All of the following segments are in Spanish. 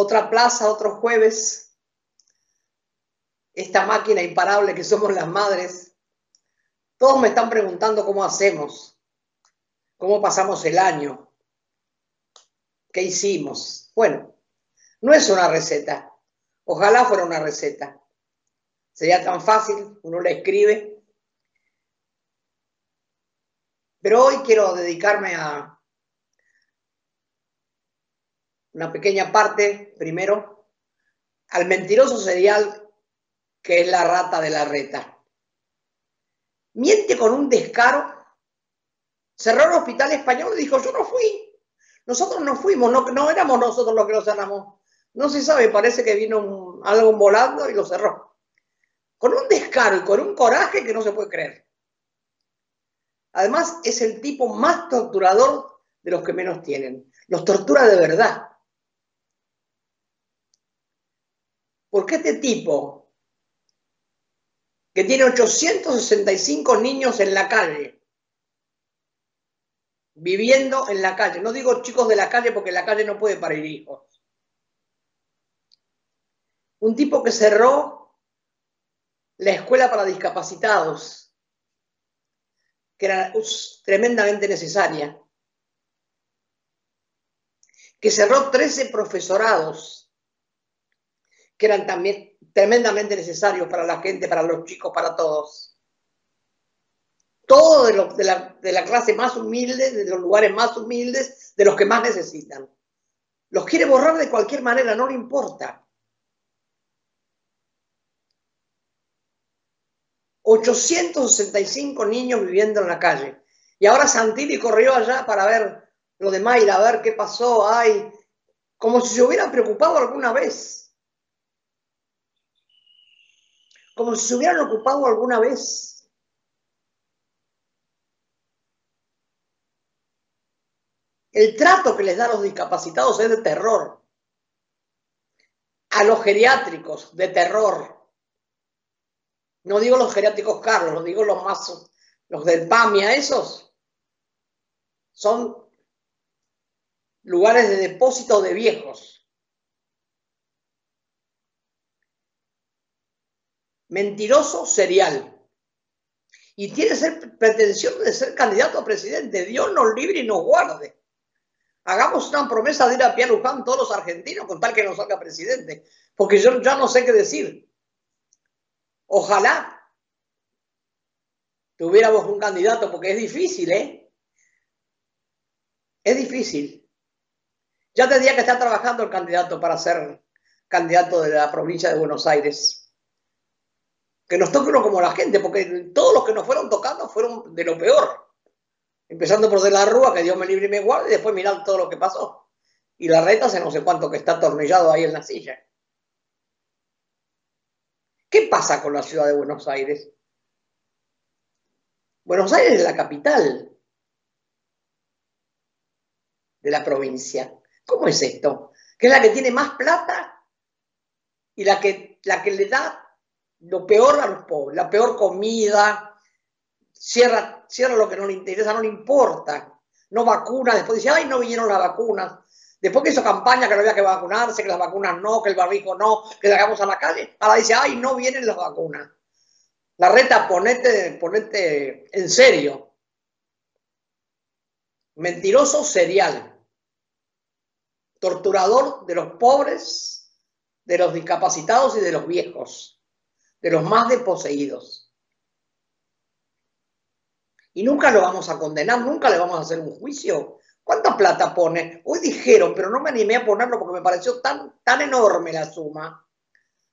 otra plaza, otro jueves. Esta máquina imparable que somos las madres. Todos me están preguntando cómo hacemos, cómo pasamos el año, qué hicimos. Bueno, no es una receta. Ojalá fuera una receta. Sería tan fácil, uno la escribe. Pero hoy quiero dedicarme a una pequeña parte, primero, al mentiroso serial que es la rata de la reta. Miente con un descaro. Cerró el hospital español y dijo, yo no fui. Nosotros no fuimos, no, no éramos nosotros los que lo cerramos. No se sabe, parece que vino algo volando y lo cerró. Con un descaro y con un coraje que no se puede creer. Además, es el tipo más torturador de los que menos tienen. Los tortura de verdad. Porque este tipo, que tiene 865 niños en la calle, viviendo en la calle, no digo chicos de la calle porque la calle no puede parir hijos, un tipo que cerró la escuela para discapacitados, que era tremendamente necesaria, que cerró 13 profesorados que eran también tremendamente necesarios para la gente, para los chicos, para todos. Todo de, la, clase más humilde, de los lugares más humildes, de los que más necesitan. Los quiere borrar de cualquier manera, no le importa. 865 niños viviendo en la calle. Y ahora Santilli corrió allá para ver lo de Mayra, a ver qué pasó. Ay, como si se hubiera preocupado alguna vez. Como si se hubieran ocupado alguna vez. El trato que les da a los discapacitados es de terror. A los geriátricos, de terror. No digo los geriátricos Carlos, lo digo los más, los del PAMIA, esos. Son lugares de depósito de viejos. Mentiroso serial. Y tiene ser, pretensión de ser candidato a presidente. Dios nos libre y nos guarde. Hagamos una promesa de ir a Pia Luján todos los argentinos con tal que nos salga presidente. Porque yo ya no sé qué decir. Ojalá tuviéramos un candidato, porque es difícil, ¿eh? Es difícil. Ya tendría que estar trabajando el candidato para ser candidato de la provincia de Buenos Aires que nos toque uno como la gente, porque todos los que nos fueron tocando fueron de lo peor. Empezando por de la Rúa, que Dios me libre y me guarde, y después mirar todo lo que pasó. Y la reta se no sé cuánto que está atornillado ahí en la silla. ¿Qué pasa con la ciudad de Buenos Aires? Buenos Aires es la capital de la provincia. ¿Cómo es esto? Que es la que tiene más plata y la que, la que le da lo peor a los pobres, la peor comida, cierra, cierra lo que no le interesa, no le importa, no vacuna, después dice, ay, no vinieron las vacunas. Después que hizo campaña que no había que vacunarse, que las vacunas no, que el barbijo no, que hagamos a la calle, ahora dice, ay, no vienen las vacunas. La reta, ponete, ponete en serio. Mentiroso serial. Torturador de los pobres, de los discapacitados y de los viejos de los más desposeídos. Y nunca lo vamos a condenar, nunca le vamos a hacer un juicio. ¿Cuánta plata pone? Hoy dijeron, pero no me animé a ponerlo porque me pareció tan, tan enorme la suma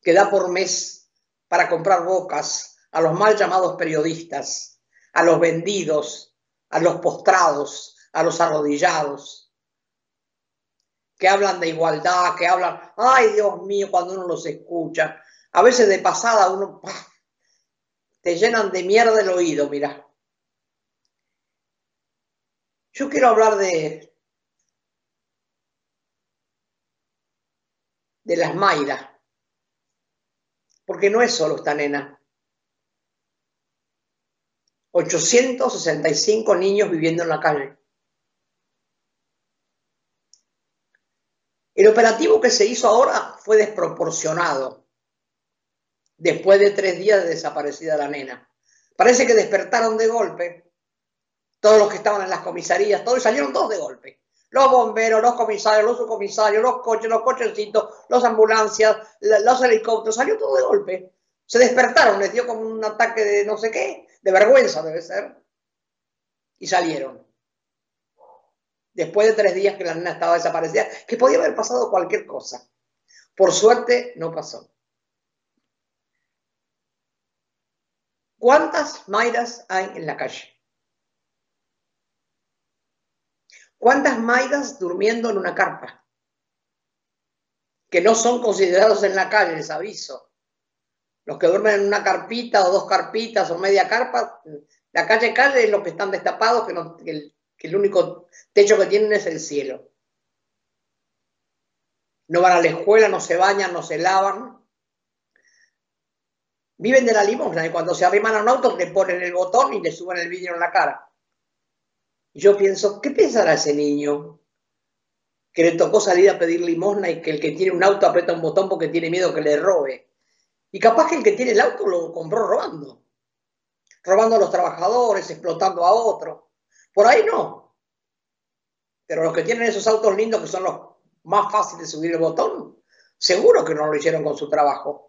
que da por mes para comprar bocas a los mal llamados periodistas, a los vendidos, a los postrados, a los arrodillados, que hablan de igualdad, que hablan, ay Dios mío, cuando uno los escucha, a veces de pasada uno te llenan de mierda el oído, mira. Yo quiero hablar de de las Mayras, porque no es solo esta nena. 865 niños viviendo en la calle. El operativo que se hizo ahora fue desproporcionado después de tres días de desaparecida la nena. Parece que despertaron de golpe todos los que estaban en las comisarías, todos salieron todos de golpe. Los bomberos, los comisarios, los subcomisarios, los coches, los cochecitos, las ambulancias, los helicópteros, salió todo de golpe. Se despertaron, les dio como un ataque de no sé qué, de vergüenza debe ser, y salieron. Después de tres días que la nena estaba desaparecida, que podía haber pasado cualquier cosa. Por suerte no pasó. ¿Cuántas Mayras hay en la calle? ¿Cuántas Mayras durmiendo en una carpa? Que no son considerados en la calle, les aviso. Los que duermen en una carpita o dos carpitas o media carpa, la calle calle es los que están destapados, que, el, que el único techo que tienen es el cielo. No van a la escuela, no se bañan, no se lavan. Viven de la limosna y cuando se arriman a un auto le ponen el botón y le suben el vidrio en la cara. Yo pienso, ¿qué pensará ese niño que le tocó salir a pedir limosna y que el que tiene un auto aprieta un botón porque tiene miedo que le robe? Y capaz que el que tiene el auto lo compró robando. Robando a los trabajadores, explotando a otros. Por ahí no. Pero los que tienen esos autos lindos que son los más fáciles de subir el botón, seguro que no lo hicieron con su trabajo.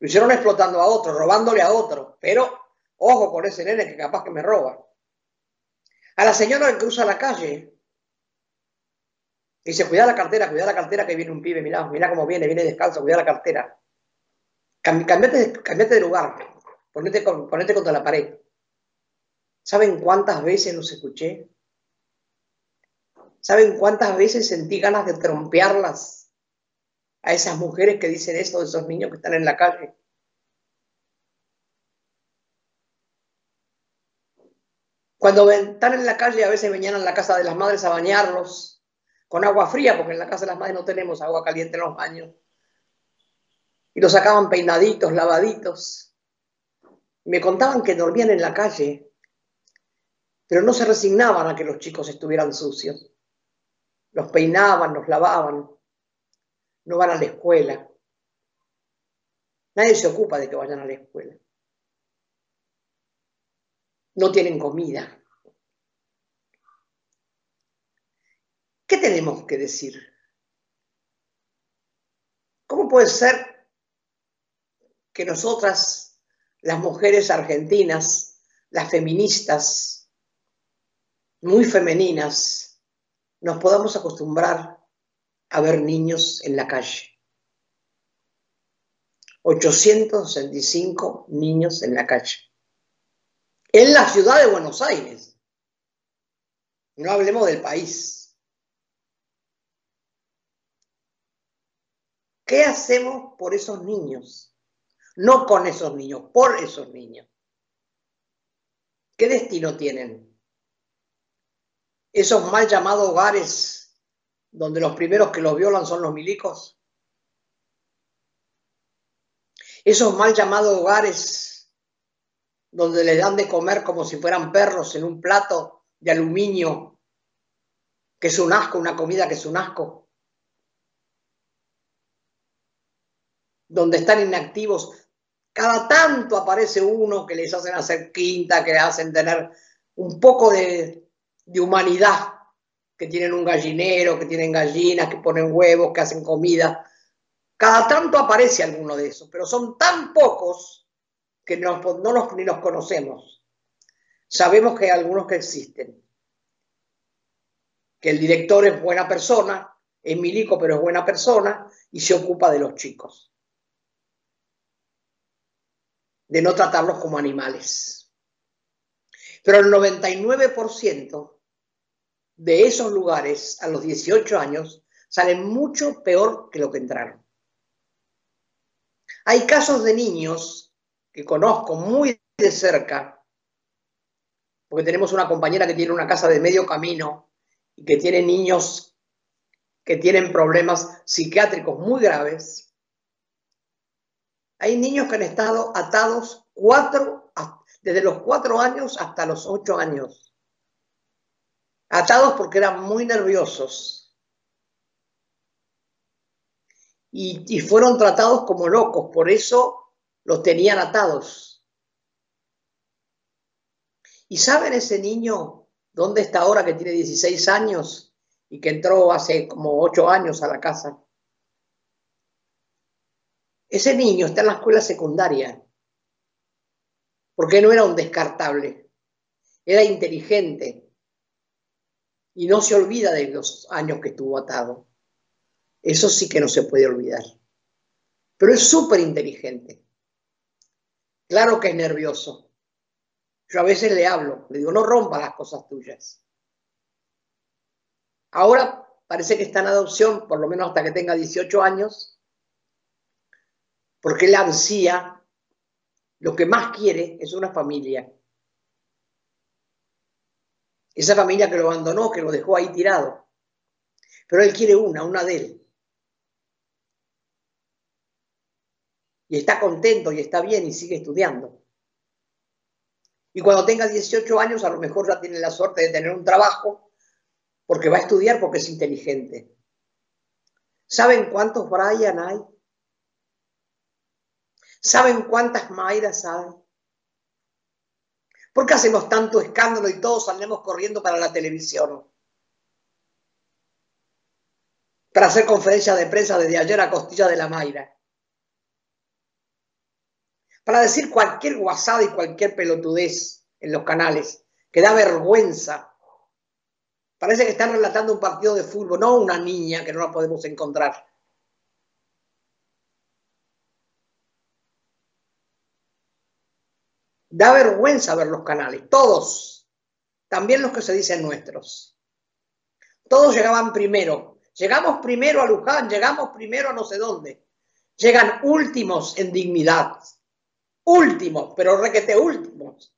Lo hicieron explotando a otro, robándole a otro. Pero ojo con ese nene que capaz que me roba. A la señora que cruza la calle. Dice, cuida la cartera, cuida la cartera que viene un pibe, mira, mira cómo viene, viene descalzo, cuida la cartera. Cambiate, de lugar, ponete, ponete contra la pared. ¿Saben cuántas veces los escuché? ¿Saben cuántas veces sentí ganas de trompearlas? A esas mujeres que dicen eso de esos niños que están en la calle. Cuando están en la calle, a veces venían a la casa de las madres a bañarlos con agua fría, porque en la casa de las madres no tenemos agua caliente en los baños. Y los sacaban peinaditos, lavaditos. me contaban que dormían en la calle, pero no se resignaban a que los chicos estuvieran sucios. Los peinaban, los lavaban no van a la escuela. Nadie se ocupa de que vayan a la escuela. No tienen comida. ¿Qué tenemos que decir? ¿Cómo puede ser que nosotras, las mujeres argentinas, las feministas, muy femeninas, nos podamos acostumbrar a ver niños en la calle. 865 niños en la calle. En la ciudad de Buenos Aires. No hablemos del país. ¿Qué hacemos por esos niños? No con esos niños, por esos niños. ¿Qué destino tienen? Esos mal llamados hogares donde los primeros que los violan son los milicos. Esos mal llamados hogares donde les dan de comer como si fueran perros en un plato de aluminio, que es un asco, una comida que es un asco. Donde están inactivos. Cada tanto aparece uno que les hacen hacer quinta, que les hacen tener un poco de, de humanidad que tienen un gallinero, que tienen gallinas, que ponen huevos, que hacen comida. Cada tanto aparece alguno de esos, pero son tan pocos que no, los, ni los conocemos. Sabemos que hay algunos que existen. Que el director es buena persona, es milico, pero es buena persona y se ocupa de los chicos. De no tratarlos como animales. Pero el 99% de esos lugares a los 18 años salen mucho peor que lo que entraron. Hay casos de niños que conozco muy de cerca, porque tenemos una compañera que tiene una casa de medio camino y que tiene niños que tienen problemas psiquiátricos muy graves. Hay niños que han estado atados cuatro, desde los cuatro años hasta los ocho años atados porque eran muy nerviosos. y, fueron tratados como locos, por eso los tenían atados. ¿Y saben ese niño dónde está ahora que tiene 16 años y que entró hace como 8 años a la casa? Ese niño está en la escuela secundaria, porque no era un descartable, era inteligente y no se olvida de los años que estuvo atado. Eso sí que no se puede olvidar. Pero es súper inteligente. Claro que es nervioso. Yo a veces le hablo, le digo, no rompa las cosas tuyas. Ahora parece que está en adopción, por lo menos hasta que tenga 18 años, porque él ansía, lo que más quiere es una familia. Esa familia que lo abandonó, que lo dejó ahí tirado. Pero él quiere una, una de él. Y está contento y está bien y sigue estudiando. Y cuando tenga 18 años, a lo mejor ya tiene la suerte de tener un trabajo, porque va a estudiar porque es inteligente. ¿Saben cuántos Brian hay? ¿Saben cuántas Mayras hay? ¿Por qué hacemos tanto escándalo y todos salimos corriendo para la televisión? Para hacer conferencia de prensa desde ayer a costilla de la Mayra. Para decir cualquier guasada y cualquier pelotudez en los canales, que da vergüenza. Parece que están relatando un partido de fútbol, no una niña que no la podemos encontrar. Da vergüenza ver los canales, todos, también los que se dicen nuestros. Todos llegaban primero. Llegamos primero a Luján, llegamos primero a no sé dónde. Llegan últimos en dignidad. Últimos, pero requete últimos.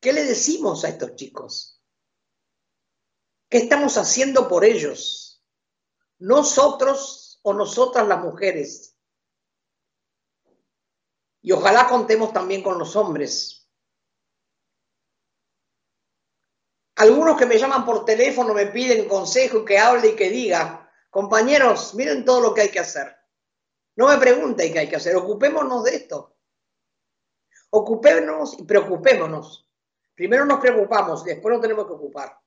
¿Qué le decimos a estos chicos? ¿Qué estamos haciendo por ellos? Nosotros o nosotras las mujeres. Y ojalá contemos también con los hombres. Algunos que me llaman por teléfono me piden consejo que hable y que diga, compañeros, miren todo lo que hay que hacer. No me pregunten qué hay que hacer, ocupémonos de esto. Ocupémonos y preocupémonos. Primero nos preocupamos, después nos tenemos que ocupar.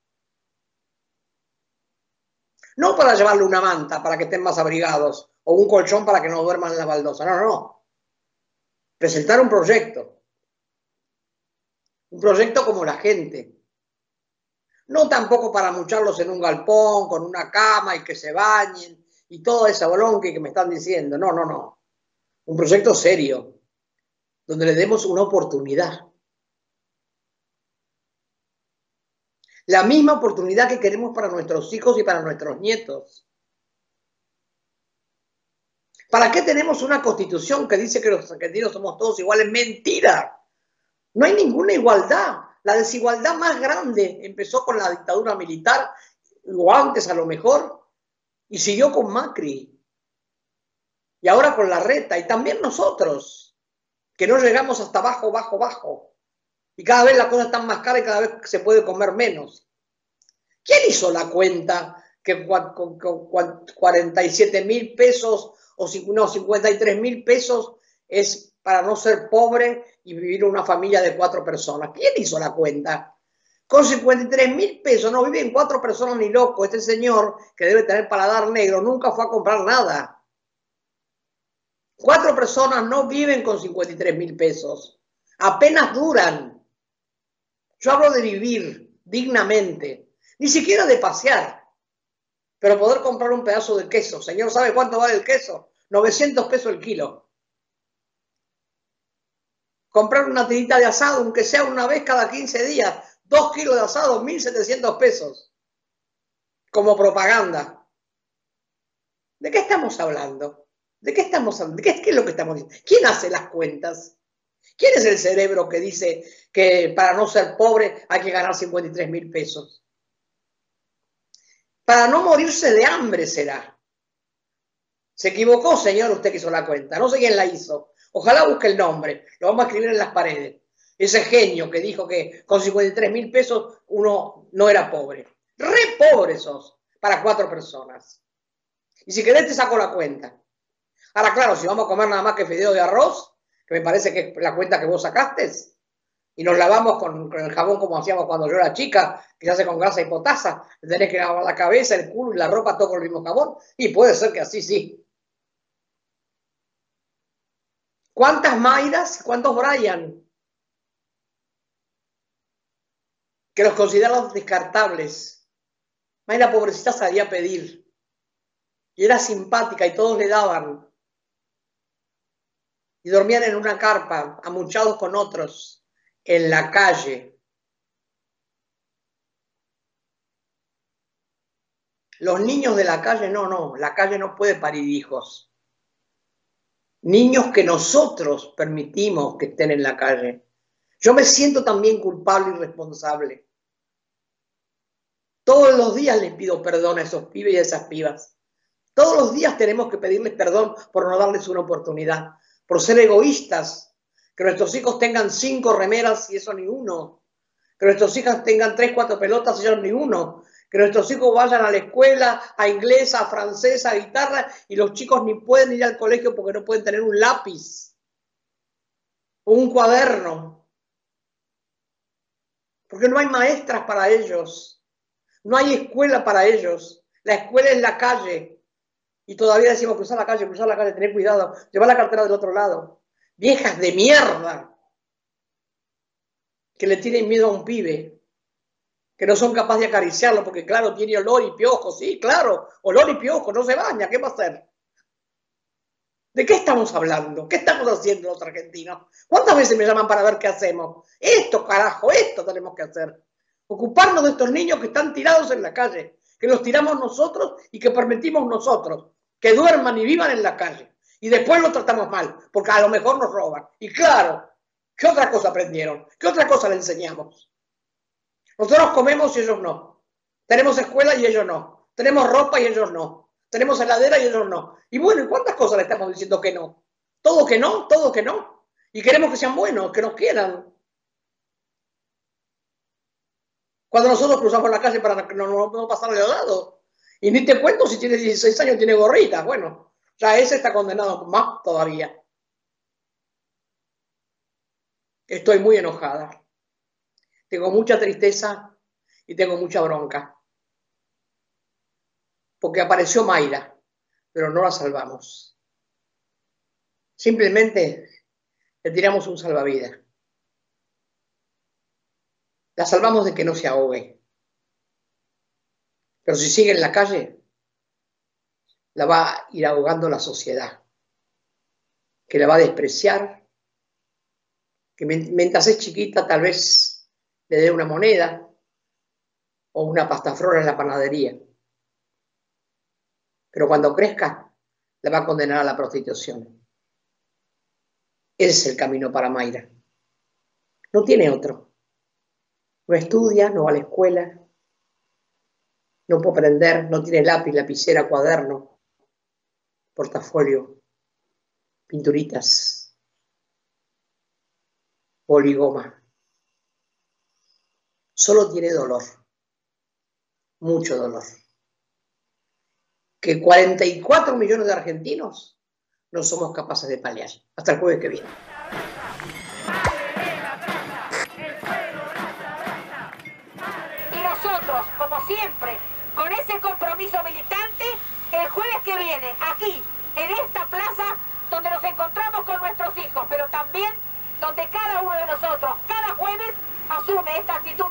No para llevarle una manta para que estén más abrigados o un colchón para que no duerman en la baldosa. No, no, no. Presentar un proyecto. Un proyecto como la gente. No tampoco para mucharlos en un galpón, con una cama y que se bañen y toda esa bolonque que me están diciendo. No, no, no. Un proyecto serio, donde le demos una oportunidad. La misma oportunidad que queremos para nuestros hijos y para nuestros nietos. ¿Para qué tenemos una constitución que dice que los argentinos somos todos iguales? Mentira. No hay ninguna igualdad. La desigualdad más grande empezó con la dictadura militar, o antes a lo mejor, y siguió con Macri. Y ahora con la reta, y también nosotros, que no llegamos hasta abajo, bajo, bajo. Y cada vez la cosa está más cara y cada vez se puede comer menos. ¿Quién hizo la cuenta que con 47 mil pesos o no, 53 mil pesos es para no ser pobre y vivir una familia de cuatro personas? ¿Quién hizo la cuenta? Con 53 mil pesos no viven cuatro personas ni loco. Este señor, que debe tener paladar negro, nunca fue a comprar nada. Cuatro personas no viven con 53 mil pesos. Apenas duran. Yo hablo de vivir dignamente, ni siquiera de pasear, pero poder comprar un pedazo de queso. Señor, ¿sabe cuánto vale el queso? 900 pesos el kilo. Comprar una tirita de asado, aunque sea una vez cada 15 días, dos kilos de asado, 1.700 pesos, como propaganda. ¿De qué estamos hablando? ¿De qué estamos hablando? ¿De qué, qué es lo que estamos diciendo? ¿Quién hace las cuentas? ¿Quién es el cerebro que dice que para no ser pobre hay que ganar 53 mil pesos? Para no morirse de hambre será. Se equivocó, señor, usted que hizo la cuenta. No sé quién la hizo. Ojalá busque el nombre. Lo vamos a escribir en las paredes. ese genio que dijo que con 53 mil pesos uno no era pobre. Re pobre sos para cuatro personas. Y si querés te saco la cuenta. Ahora, claro, si vamos a comer nada más que fideo de arroz, que me parece que es la cuenta que vos sacaste, y nos lavamos con, el jabón como hacíamos cuando yo era chica, que se hace con grasa y potasa, tenés que lavar la cabeza, el culo y la ropa todo con el mismo jabón, y puede ser que así sí. ¿Cuántas Mayras y cuántos Brian? Que los consideran descartables. Mayra pobrecita sabía pedir. Y era simpática y todos le daban. Y dormían en una carpa, amuchados con otros, en la calle. Los niños de la calle, no, no, la calle no puede parir hijos. Niños que nosotros permitimos que estén en la calle. Yo me siento también culpable y responsable. Todos los días les pido perdón a esos pibes y a esas pibas. Todos los días tenemos que pedirles perdón por no darles una oportunidad, por ser egoístas, que nuestros hijos tengan cinco remeras y eso ni uno, que nuestros hijos tengan tres, cuatro pelotas y eso ni uno, que nuestros hijos vayan a la escuela, a inglesa, a francesa, a guitarra, y los chicos ni pueden ir al colegio porque no pueden tener un lápiz. O un cuaderno, porque no hay maestras para ellos, no hay escuela para ellos, la escuela es la calle, y todavía decimos cruzar la calle, cruzar la calle, tener cuidado, llevar la cartera del otro lado. Viejas de mierda que le tienen miedo a un pibe, que no son capaces de acariciarlo porque, claro, tiene olor y piojo. Sí, claro, olor y piojo, no se baña, ¿qué va a hacer? ¿De qué estamos hablando? ¿Qué estamos haciendo los argentinos? ¿Cuántas veces me llaman para ver qué hacemos? Esto, carajo, esto tenemos que hacer. Ocuparnos de estos niños que están tirados en la calle, que los tiramos nosotros y que permitimos nosotros que duerman y vivan en la calle. Y después lo tratamos mal, porque a lo mejor nos roban. Y claro, ¿qué otra cosa aprendieron? ¿Qué otra cosa le enseñamos? Nosotros comemos y ellos no. Tenemos escuela y ellos no. Tenemos ropa y ellos no. Tenemos heladera y ellos no. Y bueno, ¿y cuántas cosas le estamos diciendo que no? Todo que no, todo que no. Y queremos que sean buenos, que nos quieran. Cuando nosotros cruzamos la calle para que no, no, no pasarle al lado. Y ni te cuento si tiene 16 años, tiene gorrita. Bueno, ya ese está condenado más todavía. Estoy muy enojada. Tengo mucha tristeza y tengo mucha bronca. Porque apareció Mayra, pero no la salvamos. Simplemente le tiramos un salvavidas. La salvamos de que no se ahogue. Pero si sigue en la calle, la va a ir ahogando la sociedad, que la va a despreciar, que mientras es chiquita tal vez le dé una moneda o una pastaflora en la panadería. Pero cuando crezca, la va a condenar a la prostitución. Ese es el camino para Mayra. No tiene otro. No estudia, no va a la escuela, no puedo aprender, no tiene lápiz, lapicera, cuaderno, portafolio, pinturitas, poligoma. Solo tiene dolor, mucho dolor. Que 44 millones de argentinos no somos capaces de paliar. Hasta el jueves que viene. Nosotros, como siempre, con ese compromiso militante el jueves que viene, aquí, en esta plaza, donde nos encontramos con nuestros hijos, pero también donde cada uno de nosotros, cada jueves, asume esta actitud